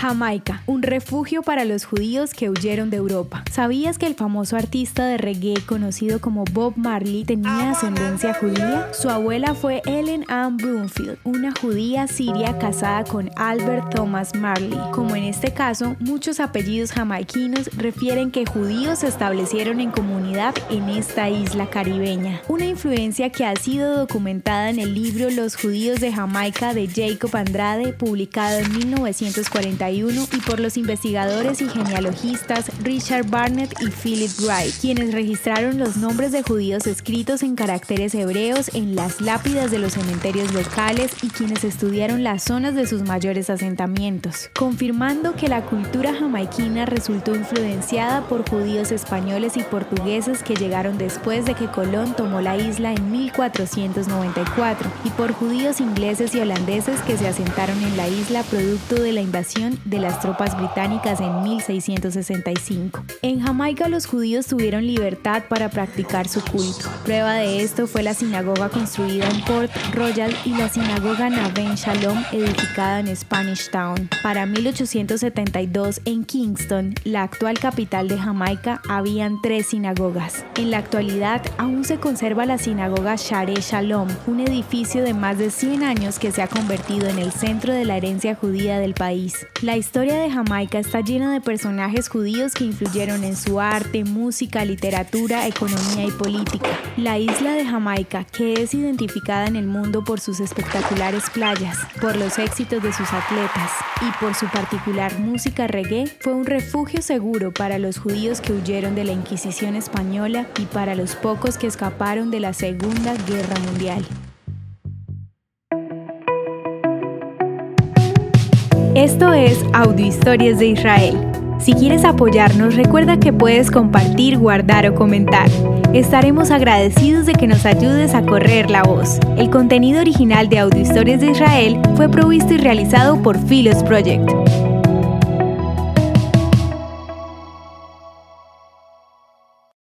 Jamaica, un refugio para los judíos que huyeron de Europa. ¿Sabías que el famoso artista de reggae conocido como Bob Marley tenía ascendencia judía? Su abuela fue Ellen Ann Broomfield, una judía siria casada con Albert Thomas Marley. Como en este caso, muchos apellidos jamaiquinos refieren que judíos se establecieron en comunidad en esta isla caribeña. Una influencia que ha sido documentada en el libro Los judíos de Jamaica de Jacob Andrade, publicado en 1941 y por los investigadores y genealogistas Richard Barnett y Philip Wright, quienes registraron los nombres de judíos escritos en caracteres hebreos en las lápidas de los cementerios locales y quienes estudiaron las zonas de sus mayores asentamientos, confirmando que la cultura jamaiquina resultó influenciada por judíos españoles y portugueses que llegaron después de que Colón tomó la isla en 1494 y por judíos ingleses y holandeses que se asentaron en la isla producto de la invasión de las tropas británicas en 1665. En Jamaica los judíos tuvieron libertad para practicar su culto. Prueba de esto fue la sinagoga construida en Port Royal y la sinagoga Naven Shalom edificada en Spanish Town. Para 1872 en Kingston, la actual capital de Jamaica, habían tres sinagogas. En la actualidad aún se conserva la sinagoga Share Shalom, un edificio de más de 100 años que se ha convertido en el centro de la herencia judía del país. La historia de Jamaica está llena de personajes judíos que influyeron en su arte, música, literatura, economía y política. La isla de Jamaica, que es identificada en el mundo por sus espectaculares playas, por los éxitos de sus atletas y por su particular música reggae, fue un refugio seguro para los judíos que huyeron de la Inquisición española y para los pocos que escaparon de la Segunda Guerra Mundial. Esto es Audio Historias de Israel. Si quieres apoyarnos, recuerda que puedes compartir, guardar o comentar. Estaremos agradecidos de que nos ayudes a correr la voz. El contenido original de Audio Historias de Israel fue provisto y realizado por Philos Project.